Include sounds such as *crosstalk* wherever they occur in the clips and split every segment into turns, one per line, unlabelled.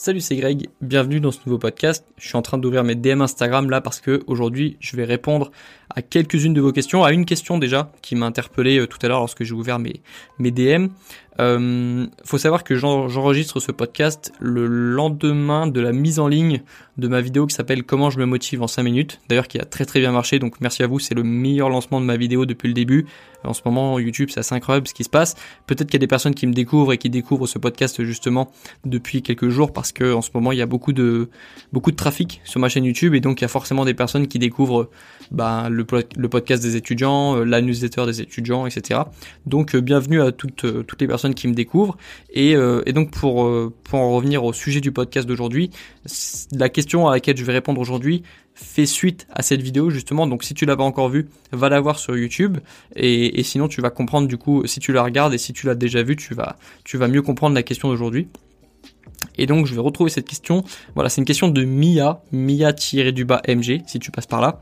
Salut, c'est Greg, bienvenue dans ce nouveau podcast. Je suis en train d'ouvrir mes DM Instagram là parce que aujourd'hui je vais répondre à quelques-unes de vos questions, à une question déjà qui m'a interpellé euh, tout à l'heure lorsque j'ai ouvert mes, mes DM. Euh, faut savoir que j'enregistre ce podcast le lendemain de la mise en ligne de ma vidéo qui s'appelle Comment je me motive en 5 minutes. D'ailleurs qui a très très bien marché, donc merci à vous, c'est le meilleur lancement de ma vidéo depuis le début. En ce moment YouTube c'est incroyable ce qui se passe. Peut-être qu'il y a des personnes qui me découvrent et qui découvrent ce podcast justement depuis quelques jours parce que en ce moment il y a beaucoup de beaucoup de trafic sur ma chaîne YouTube et donc il y a forcément des personnes qui découvrent bah, le, le podcast des étudiants, euh, la newsletter des étudiants, etc. Donc euh, bienvenue à toutes euh, toutes les personnes qui me découvrent. Et, euh, et donc pour, euh, pour en revenir au sujet du podcast d'aujourd'hui, la question à laquelle je vais répondre aujourd'hui fait suite à cette vidéo justement. Donc si tu l'as pas encore vue, va la voir sur YouTube et, et sinon tu vas comprendre du coup si tu la regardes et si tu l'as déjà vue, tu vas tu vas mieux comprendre la question d'aujourd'hui. Et donc je vais retrouver cette question. Voilà, c'est une question de Mia, Mia-du-bas MG, si tu passes par là.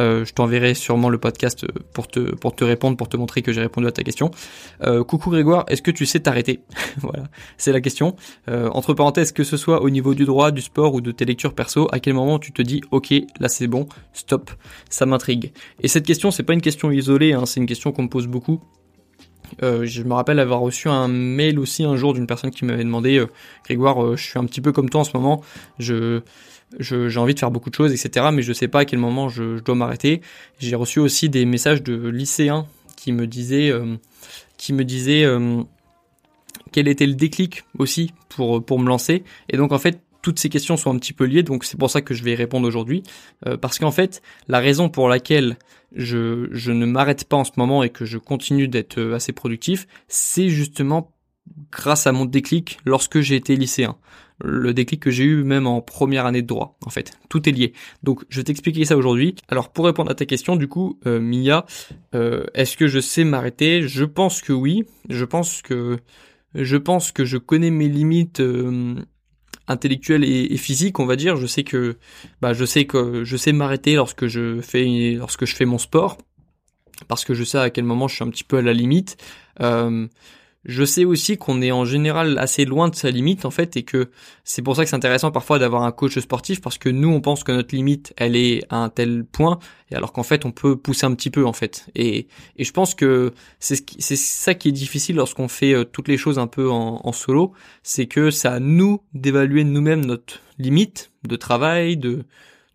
Euh, je t'enverrai sûrement le podcast pour te, pour te répondre, pour te montrer que j'ai répondu à ta question. Euh, coucou Grégoire, est-ce que tu sais t'arrêter *laughs* Voilà, c'est la question. Euh, entre parenthèses, que ce soit au niveau du droit, du sport ou de tes lectures perso, à quel moment tu te dis ok, là c'est bon, stop, ça m'intrigue. Et cette question, c'est pas une question isolée, hein, c'est une question qu'on me pose beaucoup. Euh, je me rappelle avoir reçu un mail aussi un jour d'une personne qui m'avait demandé euh, Grégoire, euh, je suis un petit peu comme toi en ce moment, je j'ai envie de faire beaucoup de choses, etc. Mais je sais pas à quel moment je, dois m'arrêter. J'ai reçu aussi des messages de lycéens qui me disaient, qui me disaient quel était le déclic aussi pour pour me lancer. Et donc en fait, toutes ces questions sont un petit peu liées, donc c'est pour ça que je vais y répondre aujourd'hui. Parce qu'en fait, la raison pour laquelle je, je ne m'arrête pas en ce moment et que je continue d'être euh, assez productif, c'est justement grâce à mon déclic lorsque j'ai été lycéen. Le déclic que j'ai eu même en première année de droit, en fait. Tout est lié. Donc, je vais t'expliquer ça aujourd'hui. Alors, pour répondre à ta question, du coup, euh, Mia, est-ce que je sais m'arrêter? Je pense que oui. Je pense que je pense que je connais mes limites intellectuel et, physique, on va dire. Je sais que, bah, je sais que je sais m'arrêter lorsque je fais, lorsque je fais mon sport, parce que je sais à quel moment je suis un petit peu à la limite. Euh, je sais aussi qu'on est en général assez loin de sa limite en fait et que c'est pour ça que c'est intéressant parfois d'avoir un coach sportif parce que nous on pense que notre limite elle est à un tel point et alors qu'en fait on peut pousser un petit peu en fait. Et, et je pense que c'est ça qui est difficile lorsqu'on fait euh, toutes les choses un peu en, en solo c'est que c'est à nous d'évaluer nous-mêmes notre limite de travail de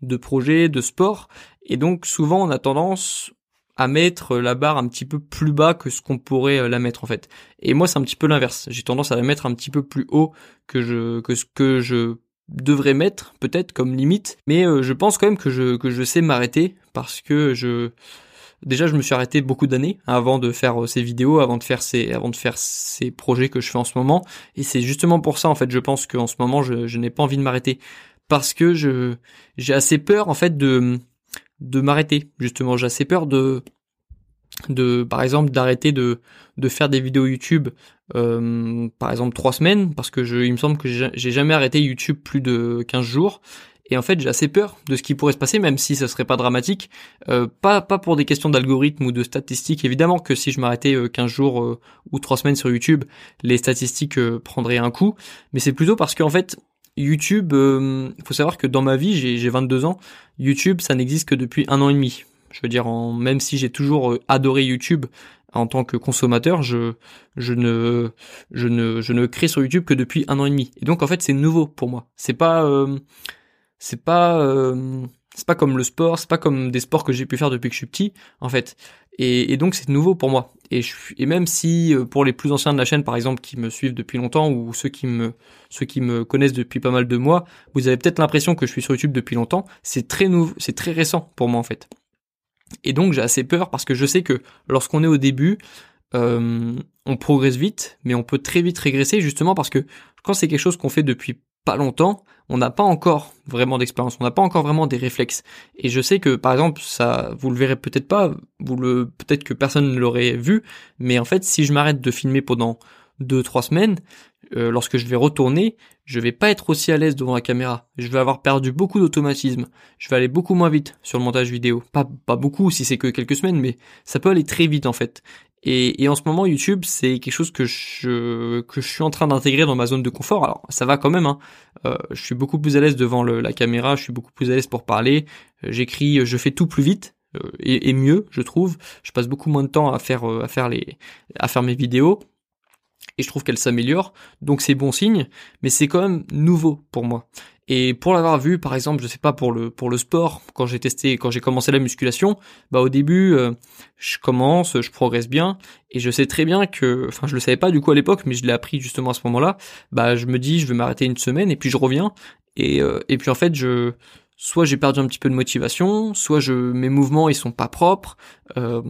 de projet de sport. Et donc souvent on a tendance à mettre la barre un petit peu plus bas que ce qu'on pourrait euh, la mettre en fait. Et moi c'est un petit peu l'inverse. J'ai tendance à la mettre un petit peu plus haut que je que ce que je devrais mettre peut-être comme limite, mais euh, je pense quand même que je que je sais m'arrêter parce que je déjà je me suis arrêté beaucoup d'années avant de faire euh, ces vidéos, avant de faire ces avant de faire ces projets que je fais en ce moment et c'est justement pour ça en fait je pense qu'en ce moment je, je n'ai pas envie de m'arrêter parce que je j'ai assez peur en fait de de m'arrêter. Justement, j'ai assez peur de de par exemple d'arrêter de faire des vidéos YouTube euh, par exemple trois semaines parce que je il me semble que j'ai jamais arrêté YouTube plus de 15 jours. Et en fait j'ai assez peur de ce qui pourrait se passer même si ça serait pas dramatique. Euh, pas pas pour des questions d'algorithme ou de statistiques. Évidemment que si je m'arrêtais 15 euh, jours ou trois semaines sur YouTube les statistiques prendraient un coup. Mais c'est plutôt parce qu'en fait YouTube, il euh, faut savoir que dans ma vie, j'ai 22 ans, YouTube, ça n'existe que depuis un an et demi. Je veux dire, même si j'ai toujours euh, adoré YouTube en tant que consommateur, je ne crée sur YouTube que depuis un an et demi. Et donc en fait, c'est nouveau pour moi. C'est pas, euh, c'est pas, c'est pas comme le sport, c'est pas comme des sports que j'ai pu faire depuis que je suis petit, en fait. Et, donc c'est nouveau pour moi. Et, je, et même si euh, pour les plus anciens de la chaîne, par exemple, qui me suivent depuis longtemps ou ceux qui me ceux qui me connaissent depuis pas mal de mois, vous avez peut-être l'impression que je suis sur YouTube depuis longtemps. C'est très nouveau, c'est très récent pour moi en fait. Et donc j'ai assez peur parce que je sais que lorsqu'on est au début, euh, on progresse vite, mais on peut très vite régresser justement parce que quand c'est quelque chose qu'on fait depuis pas longtemps, on n'a pas encore vraiment d'expérience, on n'a pas encore vraiment des réflexes. Et je sais que par exemple, ça, vous le verrez peut-être pas, vous le, peut-être que personne ne l'aurait vu, mais en fait, si je m'arrête de filmer pendant deux trois semaines, euh, lorsque je vais retourner, je vais pas être aussi à l'aise devant la caméra. Je vais avoir perdu beaucoup d'automatisme. Je vais aller beaucoup moins vite sur le montage vidéo. Pas pas beaucoup si c'est que quelques semaines, mais ça peut aller très vite en fait. Et, en ce moment, YouTube, c'est quelque chose que je que je suis en train d'intégrer dans ma zone de confort. Alors, ça va quand même. Hein. Euh, je suis beaucoup plus à l'aise devant la caméra. Je suis beaucoup plus à l'aise pour parler. Euh, j'écris, je fais tout plus vite euh, et, et, mieux, je trouve. Je passe beaucoup moins de temps à faire à faire les à faire mes vidéos et je trouve qu'elle s'améliore, donc c'est bon signe, mais c'est quand même nouveau pour moi. Et pour l'avoir vu, par exemple, je sais pas pour le pour le sport, quand j'ai testé, quand j'ai commencé la musculation, bah au début, euh, je commence, je progresse bien, et je sais très bien que, enfin, je le savais pas du coup à l'époque, mais je l'ai appris justement à ce moment-là. Bah, je me dis, je vais m'arrêter une semaine, et puis je reviens, et euh, et puis en fait, je soit j'ai perdu un petit peu de motivation, soit je mes mouvements ils sont pas propres. Euh,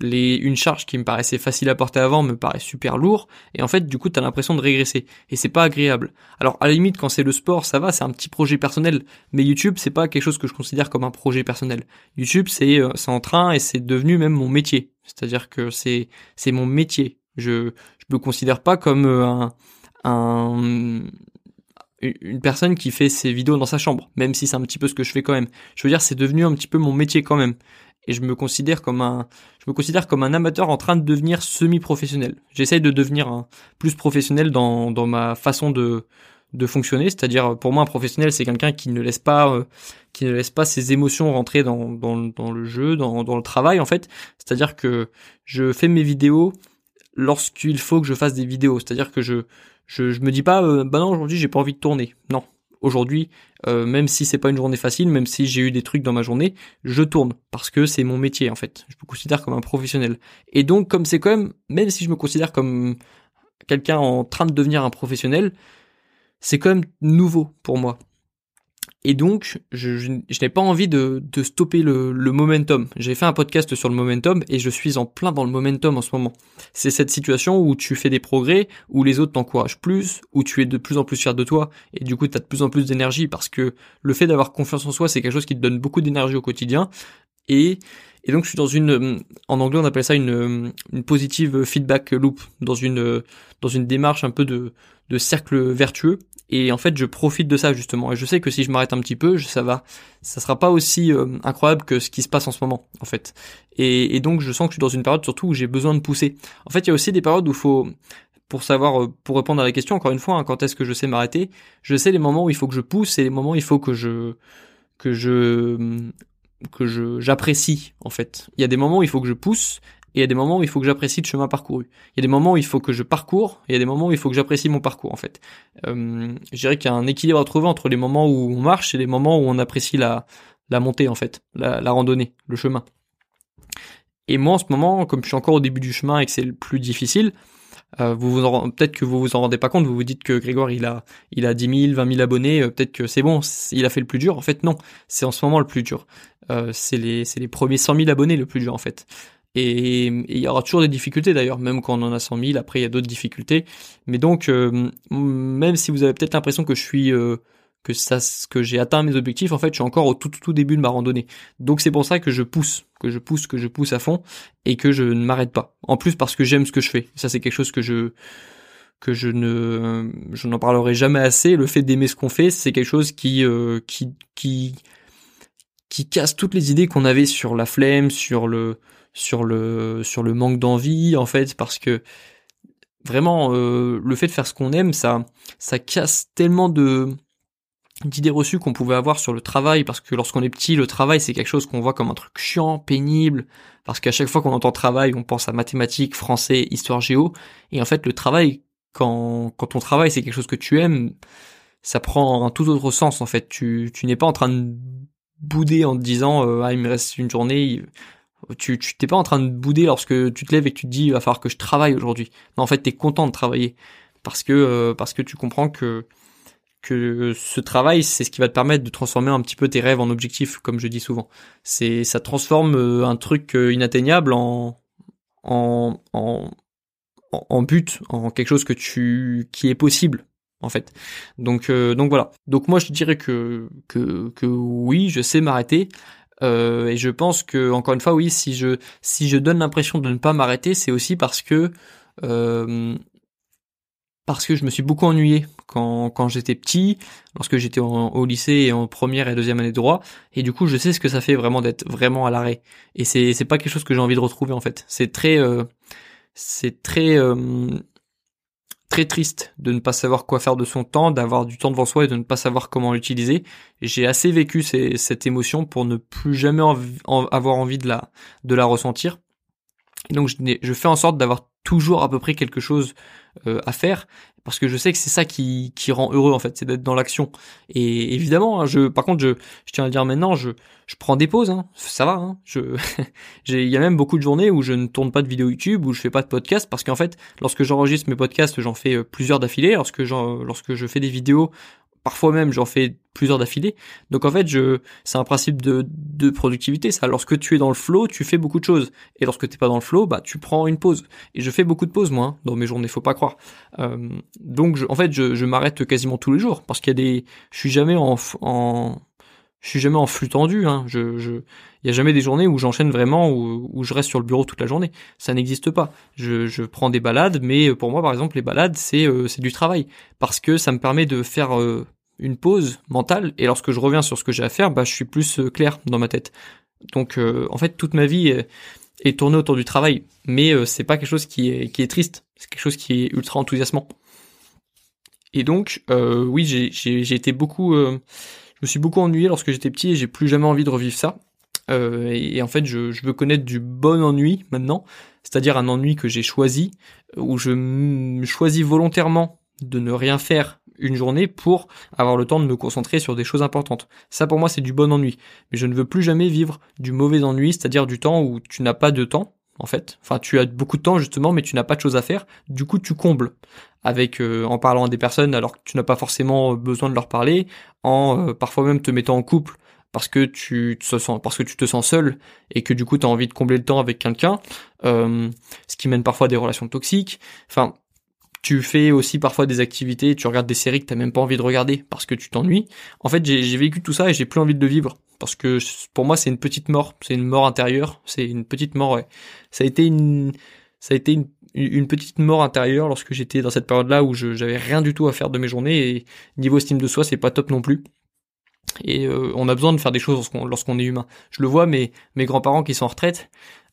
les, une charge qui me paraissait facile à porter avant me paraît super lourd et en fait du coup t'as l'impression de régresser et c'est pas agréable. Alors à la limite quand c'est le sport ça va c'est un petit projet personnel mais YouTube c'est pas quelque chose que je considère comme un projet personnel. YouTube c'est euh, c'est en train et c'est devenu même mon métier. C'est-à-dire que c'est c'est mon métier. Je je me considère pas comme euh, un un une personne qui fait ses vidéos dans sa chambre, même si c'est un petit peu ce que je fais quand même. Je veux dire, c'est devenu un petit peu mon métier quand même et je me considère comme un je me considère comme un amateur en train de devenir semi-professionnel. J'essaye de devenir plus professionnel dans dans ma façon de de fonctionner, c'est-à-dire pour moi un professionnel c'est quelqu'un qui ne laisse pas euh, qui ne laisse pas ses émotions rentrer dans dans, le jeu, dans dans le travail en fait, c'est-à-dire que je fais mes vidéos lorsqu'il faut que je fasse des vidéos, c'est-à-dire que je je, je me dis pas euh, bah non aujourd'hui j'ai pas envie de tourner. Non, aujourd'hui, euh, même si c'est pas une journée facile, même si j'ai eu des trucs dans ma journée, je tourne parce que c'est mon métier en fait. Je me considère comme un professionnel. Et donc comme c'est quand même, même si je me considère comme quelqu'un en train de devenir un professionnel, c'est quand même nouveau pour moi. Et donc, je, je, n'ai pas envie de, de stopper le, le momentum. J'ai fait un podcast sur le momentum et je suis en plein dans le momentum en ce moment. C'est cette situation où tu fais des progrès, où les autres t'encouragent plus, où tu es de plus en plus fier de toi et du coup tu as de plus en plus d'énergie parce que le fait d'avoir confiance en soi, c'est quelque chose qui te donne beaucoup d'énergie au quotidien. Et, et donc je suis dans une, en anglais on appelle ça une, une positive feedback loop, dans une, dans une démarche un peu de, de cercle vertueux et en fait, je profite de ça justement. Et je sais que si je m'arrête un petit peu, ça va, ça sera pas aussi euh, incroyable que ce qui se passe en ce moment, en fait. Et, donc, je sens que je suis dans une période surtout où j'ai besoin de pousser. En fait, il y a aussi des périodes où il faut, pour savoir, euh, pour répondre à la question, encore une fois, hein, quand est-ce que je sais m'arrêter, je sais les moments où il faut que je pousse et les moments où il faut que je, que je, que je, j'apprécie, en fait. Il y a des moments où il faut que je pousse et il y a des moments où il faut que j'apprécie le chemin parcouru. Il y a des moments où il faut que je parcours, et il y a des moments où il faut que j'apprécie mon parcours en fait. Euh, je dirais qu'il y a un équilibre à trouver entre les moments où on marche et les moments où on apprécie la, montée en fait, la, la randonnée, le chemin. Et moi en ce moment, comme je suis encore au début du chemin et que c'est le plus difficile, euh, vous vous peut-être que vous vous en rendez pas compte, vous vous dites que Grégoire il a il a 10 000, 20 000 abonnés, euh, peut-être que c'est bon, il a fait le plus dur. En fait non, c'est en ce moment le plus dur. Euh, c'est les c'est les premiers 100 000 abonnés le plus dur en fait. Et il y aura toujours des difficultés d'ailleurs, même quand on en a 100 000, après il y a d'autres difficultés. Mais donc, euh, même si vous avez peut-être l'impression que je suis... Euh, que ça que j'ai atteint mes objectifs en fait je suis encore au tout tout, début de ma randonnée. Donc c'est pour ça que je pousse que je pousse que je pousse à fond et que je ne m'arrête pas. En plus parce que j'aime ce que je fais. Ça c'est quelque chose que je que je ne je n'en parlerai jamais assez. Le fait d'aimer ce qu'on fait c'est quelque chose qui euh, qui qui qui casse toutes les idées qu'on avait sur la flemme sur le sur le sur le manque d'envie en fait parce que vraiment euh, le fait de faire ce qu'on aime ça ça casse tellement de d'idées reçues qu'on pouvait avoir sur le travail parce que lorsqu'on est petit le travail c'est quelque chose qu'on voit comme un truc chiant pénible parce qu'à chaque fois qu'on entend travail on pense à mathématiques français histoire géo et en fait le travail quand quand on travaille c'est quelque chose que tu aimes ça prend un tout autre sens en fait. Tu tu n'es pas en train de bouder en te disant euh, ah il me reste une journée tu tu t'es pas en train de bouder lorsque tu te lèves et que tu te dis il va falloir que je travaille aujourd'hui. Non, en fait, t'es content de travailler parce que euh, parce que tu comprends que que ce travail, c'est ce qui va te permettre de transformer un petit peu tes rêves en objectifs, comme je dis souvent. C'est ça transforme euh, un truc euh, inatteignable en en en en but, en quelque chose que tu qui est possible en fait. Donc donc voilà. Donc moi je dirais que que que oui, je sais m'arrêter. Euh, et je pense que encore une fois, oui, si je si je donne l'impression de ne pas m'arrêter, c'est aussi parce que euh, parce que je me suis beaucoup ennuyé quand, quand j'étais petit, lorsque j'étais au lycée et en première et deuxième année de droit, et du coup je sais ce que ça fait vraiment d'être vraiment à l'arrêt. Et c'est c'est pas quelque chose que j'ai envie de retrouver en fait. C'est très euh, c'est très très triste de ne pas savoir quoi faire de son temps, d'avoir du temps devant soi et de ne pas savoir comment l'utiliser. J'ai assez vécu cette émotion pour ne plus jamais avoir envie de la, ressentir. Et donc je, je fais en sorte d'avoir toujours à peu près quelque chose euh, à faire parce que je sais que c'est ça qui, qui rend heureux en fait, c'est d'être dans l'action. Et évidemment, hein, je, par contre, je, je tiens à dire maintenant, je, je prends des pauses, hein, ça va. Hein, je, *laughs* il y a même beaucoup de journées où je ne tourne pas de vidéo YouTube, où je fais pas de podcast, parce qu'en fait, lorsque j'enregistre mes podcasts, j'en fais euh, plusieurs d'affilée. Lorsque lorsque je fais des vidéos, parfois même j'en fais plusieurs d'affilée. Donc en fait, je c'est un principe de, de productivité ça. Lorsque tu es dans le flow, tu fais beaucoup de choses et lorsque tu n'es pas dans le flow, bah tu prends une pause. Et je fais beaucoup de pauses moi hein, dans mes journées, faut pas croire. Euh, donc je, en fait, je, je m'arrête quasiment tous les jours parce qu'il y a des je suis jamais en en je suis jamais en flux tendu. Hein. Je, il y a jamais des journées où j'enchaîne vraiment, où, je reste sur le bureau toute la journée. Ça n'existe pas. Je, prends des balades, mais pour moi, par exemple, les balades, c'est, euh, c'est du travail parce que ça me permet de faire euh, une pause mentale. Et lorsque je reviens sur ce que j'ai à faire, bah, je suis plus euh, clair dans ma tête. Donc, en fait, toute ma vie est, tournée autour du travail, mais c'est pas quelque chose qui est, qui est triste. C'est quelque chose qui est ultra enthousiasmant. Et donc, oui, j'ai été beaucoup je me suis beaucoup ennuyé lorsque j'étais petit et j'ai plus jamais envie de revivre ça. Euh, et, en fait, je, veux connaître du bon ennui maintenant, c'est-à-dire un ennui que j'ai choisi, où je choisis volontairement de ne rien faire une journée pour avoir le temps de me concentrer sur des choses importantes. Ça pour moi c'est du bon ennui. Mais je ne veux plus jamais vivre du mauvais ennui, c'est-à-dire du temps où tu n'as pas de temps, en fait. Tu as beaucoup de temps justement, mais tu n'as pas de choses à faire. Du coup, tu combles avec euh, en parlant à des personnes alors que tu n'as pas forcément besoin de leur parler, en euh, parfois même te mettant en couple parce que tu te sens parce que tu te sens seul et que du coup tu as envie de combler le temps avec quelqu'un, euh, ce qui mène parfois à des relations toxiques. Enfin, tu fais aussi parfois des activités, tu regardes des séries que t'as même pas envie de regarder parce que tu t'ennuies. En fait, j'ai vécu tout ça et j'ai plus envie de le vivre parce que pour moi c'est une petite mort, c'est une mort intérieure, c'est une petite mort. Ouais. Ça a été une, ça été une, petite mort intérieure lorsque j'étais dans cette période-là où j'avais rien du tout à faire de mes journées et niveau estime de soi c'est pas top non plus. Et euh, on a besoin de faire des choses lorsqu'on est humain. Je le vois, mais mes grands-parents qui sont en retraite,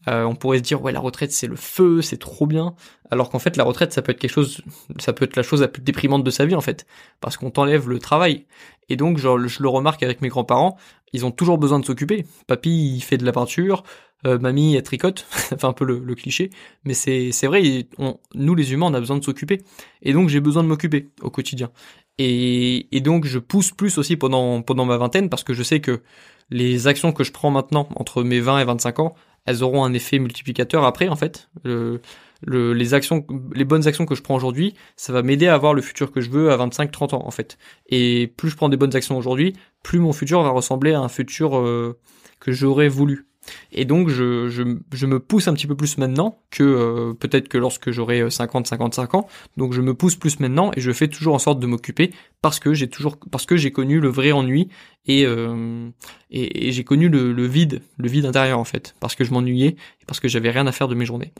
euh, on pourrait se dire ouais la retraite c'est le feu, c'est trop bien, alors qu'en fait la retraite ça peut être quelque chose, ça peut être la chose la plus déprimante de sa vie en fait, parce qu'on t'enlève le travail. Et donc genre, je le remarque avec mes grands-parents, ils ont toujours besoin de s'occuper. Papy il fait de la peinture, euh, mamie elle tricote, *laughs* fait un peu le, cliché, mais c'est c'est vrai, nous les humains on a besoin de s'occuper, et donc j'ai besoin de m'occuper au quotidien. Et, et donc je pousse plus aussi pendant pendant ma vingtaine parce que je sais que les actions que je prends maintenant entre mes 20 et 25 ans, elles auront un effet multiplicateur après en fait. Le, le, les actions, les bonnes actions que je prends aujourd'hui, ça va m'aider à avoir le futur que je veux à 25-30 ans en fait. Et plus je prends des bonnes actions aujourd'hui, plus mon futur va ressembler à un futur euh, que j'aurais voulu. Et donc je, me pousse un petit peu plus maintenant que euh, peut-être que lorsque j'aurai 50 55 ans. Donc je me pousse plus maintenant et je fais toujours en sorte de m'occuper parce que j'ai toujours parce que j'ai connu le vrai ennui et euh, et, j'ai connu le, vide, le vide intérieur en fait, parce que je m'ennuyais et parce que j'avais rien à faire de mes journées.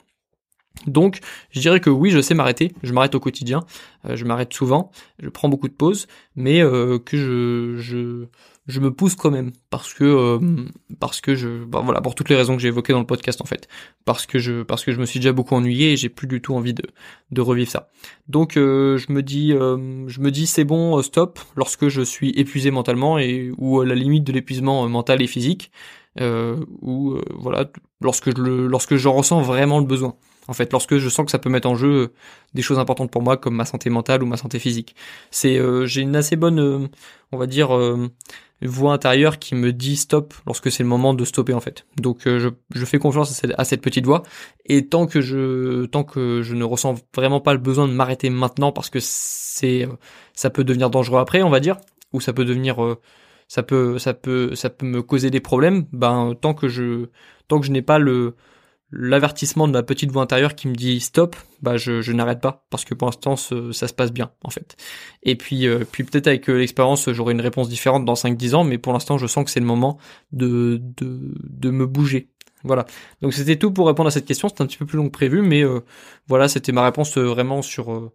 Donc, je dirais que oui, je sais m'arrêter. Je m'arrête au quotidien. Euh, je m'arrête souvent. Je prends beaucoup de pauses, mais euh, que je je me pousse quand même parce que euh, parce que je bah voilà pour toutes les raisons que j'ai évoquées dans le podcast en fait. Parce que je parce que je me suis déjà beaucoup ennuyé et j'ai plus du tout envie de de revivre ça. Donc euh, je me dis euh, je me dis c'est bon stop lorsque je suis épuisé mentalement et ou à la limite de l'épuisement mental et physique ou voilà lorsque je le lorsque j'en ressens vraiment le besoin en fait, lorsque je sens que ça peut mettre en jeu des choses importantes pour moi, comme ma santé mentale ou ma santé physique. C'est, j'ai une assez bonne, on va dire, voix intérieure qui me dit stop lorsque c'est le moment de stopper en fait. Donc euh, je, fais confiance à cette, petite voix et tant que je tant que je ne ressens vraiment pas le besoin de m'arrêter maintenant parce que c'est euh, ça peut devenir dangereux après on va dire ou ça peut devenir euh, ça peut ça peut ça peut me causer des problèmes ben tant que je tant que je n'ai pas le l'avertissement de ma petite voix intérieure qui me dit stop, bah je, je n'arrête pas parce que pour l'instant ça se passe bien en fait. Et puis euh, puis peut-être avec euh, l'expérience j'aurai une réponse différente dans 5 10 ans mais pour l'instant je sens que c'est le moment de, de de me bouger. Voilà. Donc c'était tout pour répondre à cette question. C'était un petit peu plus long que prévu, mais euh, voilà, c'était ma réponse euh, vraiment sur euh,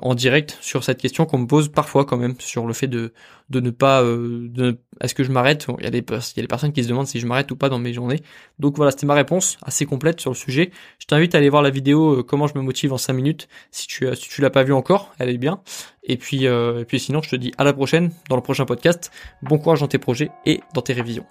en direct sur cette question qu'on me pose parfois quand même sur le fait de de ne pas de est-ce que je m'arrête? Il y a des il y a des personnes qui se demandent si je m'arrête ou pas dans mes journées. Donc voilà, c'était ma réponse assez complète sur le sujet. Je t'invite à aller voir la vidéo comment je me motive en 5 minutes si tu si tu l'as pas vu encore, elle est bien. Et puis et puis sinon, je te dis à la prochaine dans le prochain podcast. Bon courage dans tes projets et dans tes révisions.